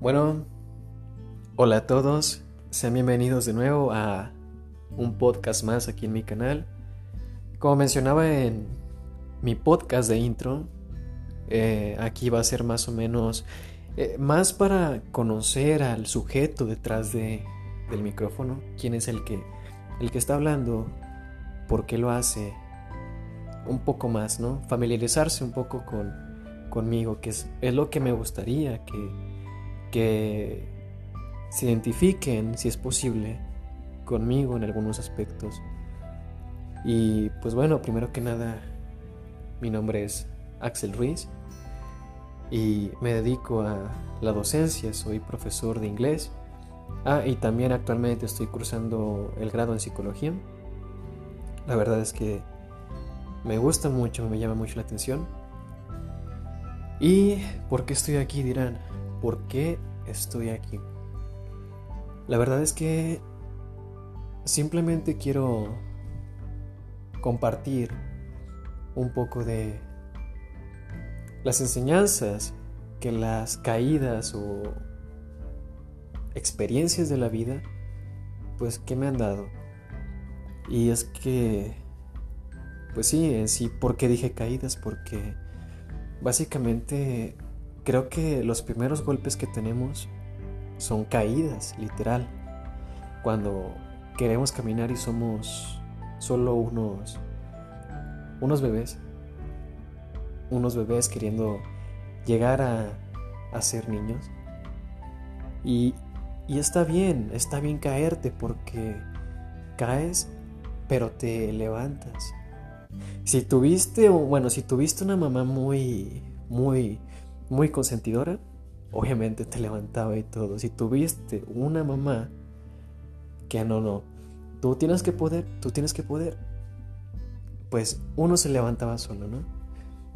Bueno, hola a todos, sean bienvenidos de nuevo a un podcast más aquí en mi canal. Como mencionaba en mi podcast de intro, eh, aquí va a ser más o menos eh, más para conocer al sujeto detrás de, del micrófono, quién es el que, el que está hablando, por qué lo hace, un poco más, ¿no? Familiarizarse un poco con, conmigo, que es, es lo que me gustaría que que se identifiquen, si es posible, conmigo en algunos aspectos. Y pues bueno, primero que nada, mi nombre es Axel Ruiz y me dedico a la docencia, soy profesor de inglés. Ah, y también actualmente estoy cursando el grado en psicología. La verdad es que me gusta mucho, me llama mucho la atención. ¿Y por qué estoy aquí? Dirán. ¿Por qué estoy aquí? La verdad es que simplemente quiero compartir un poco de las enseñanzas que las caídas o experiencias de la vida, pues que me han dado. Y es que, pues sí, en sí, ¿por qué dije caídas? Porque básicamente Creo que los primeros golpes que tenemos son caídas, literal. Cuando queremos caminar y somos solo unos unos bebés. Unos bebés queriendo llegar a, a ser niños. Y, y está bien, está bien caerte porque caes, pero te levantas. Si tuviste, bueno, si tuviste una mamá muy, muy, muy consentidora, obviamente te levantaba y todo. Si tuviste una mamá que no, no, tú tienes que poder, tú tienes que poder, pues uno se levantaba solo, ¿no?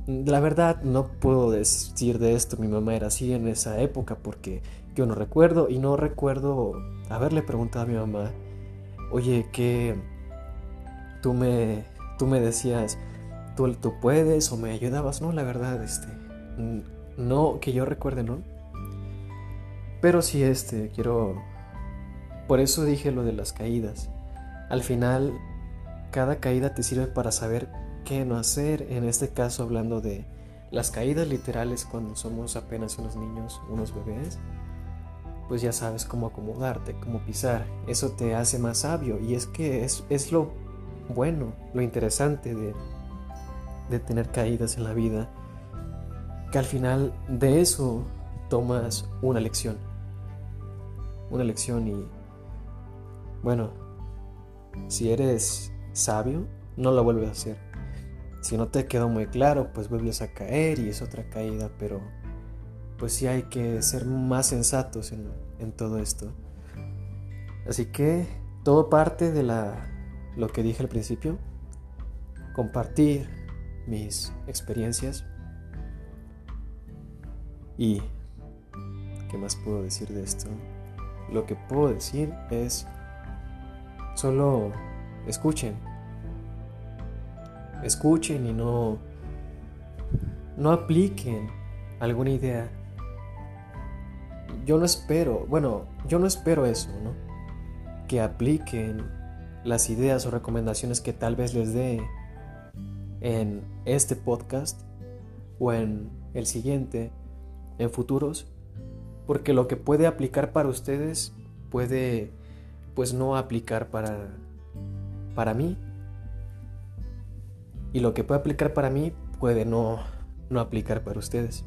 La verdad no puedo decir de esto, mi mamá era así en esa época porque yo no recuerdo y no recuerdo haberle preguntado a mi mamá, oye, ¿qué tú me, tú me decías, tú, tú puedes o me ayudabas? No, la verdad, este, no que yo recuerde, ¿no? Pero sí, este, quiero... Por eso dije lo de las caídas. Al final, cada caída te sirve para saber qué no hacer. En este caso, hablando de las caídas literales cuando somos apenas unos niños, unos bebés, pues ya sabes cómo acomodarte, cómo pisar. Eso te hace más sabio. Y es que es, es lo bueno, lo interesante de, de tener caídas en la vida que al final de eso tomas una lección. Una lección y bueno, si eres sabio, no lo vuelves a hacer. Si no te quedó muy claro, pues vuelves a caer y es otra caída, pero pues sí hay que ser más sensatos en, en todo esto. Así que todo parte de la, lo que dije al principio, compartir mis experiencias ¿Y qué más puedo decir de esto? Lo que puedo decir es solo escuchen. Escuchen y no no apliquen alguna idea. Yo no espero, bueno, yo no espero eso, ¿no? Que apliquen las ideas o recomendaciones que tal vez les dé en este podcast o en el siguiente en futuros, porque lo que puede aplicar para ustedes puede pues no aplicar para para mí. Y lo que puede aplicar para mí puede no no aplicar para ustedes.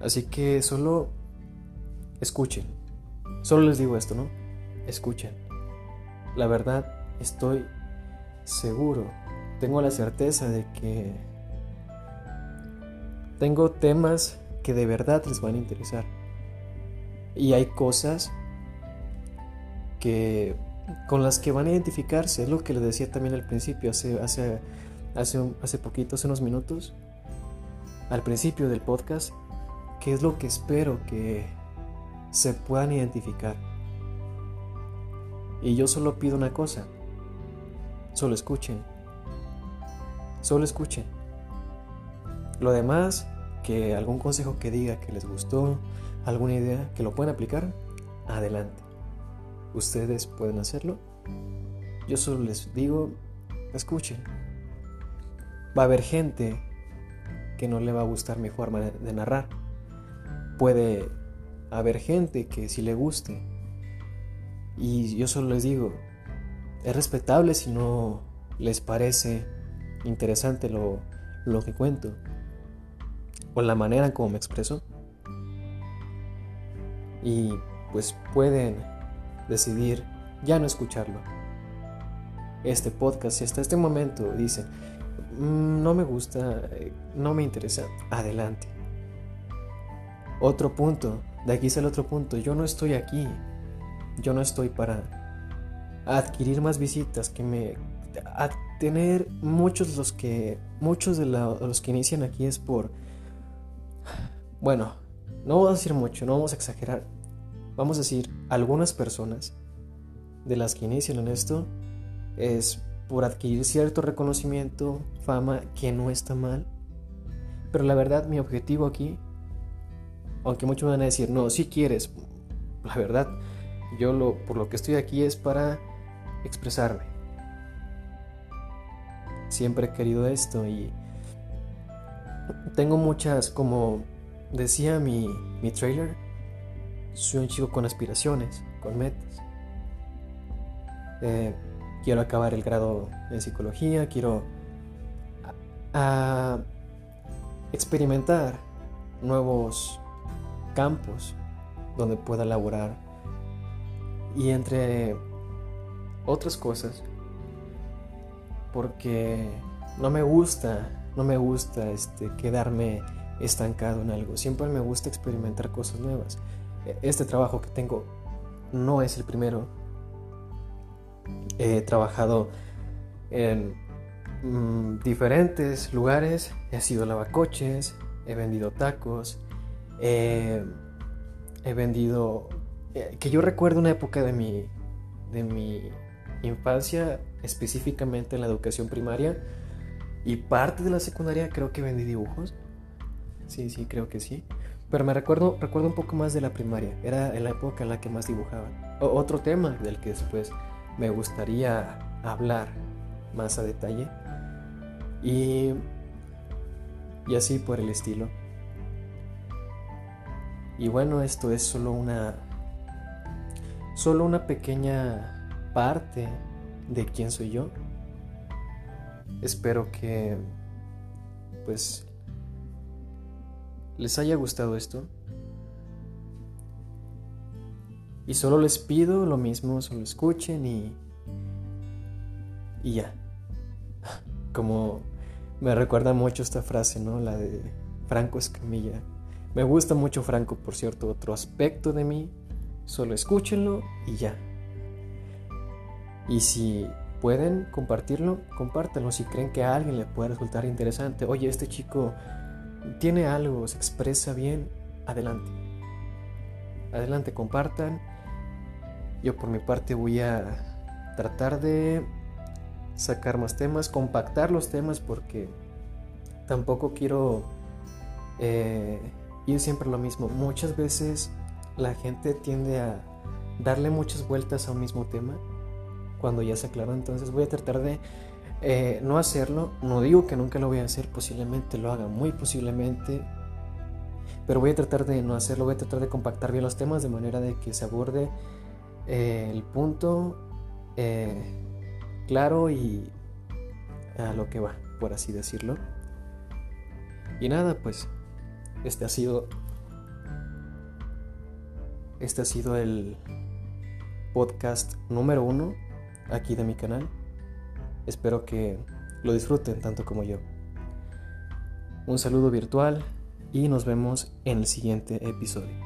Así que solo escuchen. Solo les digo esto, ¿no? Escuchen. La verdad, estoy seguro, tengo la certeza de que tengo temas que de verdad les van a interesar. Y hay cosas que con las que van a identificarse. Es lo que les decía también al principio, hace, hace, hace, hace poquito, hace unos minutos, al principio del podcast, que es lo que espero que se puedan identificar. Y yo solo pido una cosa, solo escuchen, solo escuchen. Lo demás, que algún consejo que diga que les gustó, alguna idea que lo pueden aplicar, adelante. Ustedes pueden hacerlo. Yo solo les digo, escuchen. Va a haber gente que no le va a gustar mi forma de narrar. Puede haber gente que sí le guste. Y yo solo les digo, es respetable si no les parece interesante lo, lo que cuento o la manera en me expreso. Y pues pueden decidir ya no escucharlo. Este podcast, si hasta este momento dicen, mm, no me gusta, eh, no me interesa, adelante. Otro punto, de aquí es el otro punto, yo no estoy aquí, yo no estoy para adquirir más visitas, que me a tener muchos los que muchos de, los que inician aquí es por bueno, no vamos a decir mucho, no vamos a exagerar. Vamos a decir algunas personas de las que inician en esto es por adquirir cierto reconocimiento, fama que no está mal. Pero la verdad mi objetivo aquí aunque muchos van a decir, "No, si quieres." La verdad, yo lo por lo que estoy aquí es para expresarme. Siempre he querido esto y tengo muchas, como decía mi, mi trailer, soy un chico con aspiraciones, con metas. Eh, quiero acabar el grado en psicología, quiero experimentar nuevos campos donde pueda laborar y entre otras cosas porque no me gusta, no me gusta este, quedarme estancado en algo. Siempre me gusta experimentar cosas nuevas. E, este trabajo que tengo no es el primero. He trabajado en mm, diferentes lugares. He sido lavacoches, he vendido tacos, he vendido... Eh, que yo recuerdo una época de mi, de mi infancia, específicamente en la educación primaria y parte de la secundaria creo que vendí dibujos. Sí, sí, creo que sí. Pero me recuerdo, recuerdo un poco más de la primaria. Era la época en la que más dibujaba. otro tema del que después me gustaría hablar más a detalle. Y, y así por el estilo. Y bueno, esto es solo una solo una pequeña parte de quién soy yo. Espero que pues les haya gustado esto. Y solo les pido lo mismo, solo escuchen y y ya. Como me recuerda mucho esta frase, ¿no? La de Franco Escamilla. Me gusta mucho Franco, por cierto, otro aspecto de mí. Solo escúchenlo y ya. Y si pueden compartirlo, compártanlo. Si creen que a alguien le puede resultar interesante, oye, este chico tiene algo, se expresa bien, adelante. Adelante, compartan. Yo por mi parte voy a tratar de sacar más temas, compactar los temas porque tampoco quiero eh, ir siempre lo mismo. Muchas veces la gente tiende a darle muchas vueltas a un mismo tema cuando ya se aclaró. Entonces voy a tratar de eh, no hacerlo. No digo que nunca lo voy a hacer, posiblemente lo haga, muy posiblemente. Pero voy a tratar de no hacerlo, voy a tratar de compactar bien los temas de manera de que se aborde eh, el punto eh, claro y a lo que va, por así decirlo. Y nada, pues este ha sido este ha sido el podcast número uno aquí de mi canal. Espero que lo disfruten tanto como yo. Un saludo virtual y nos vemos en el siguiente episodio.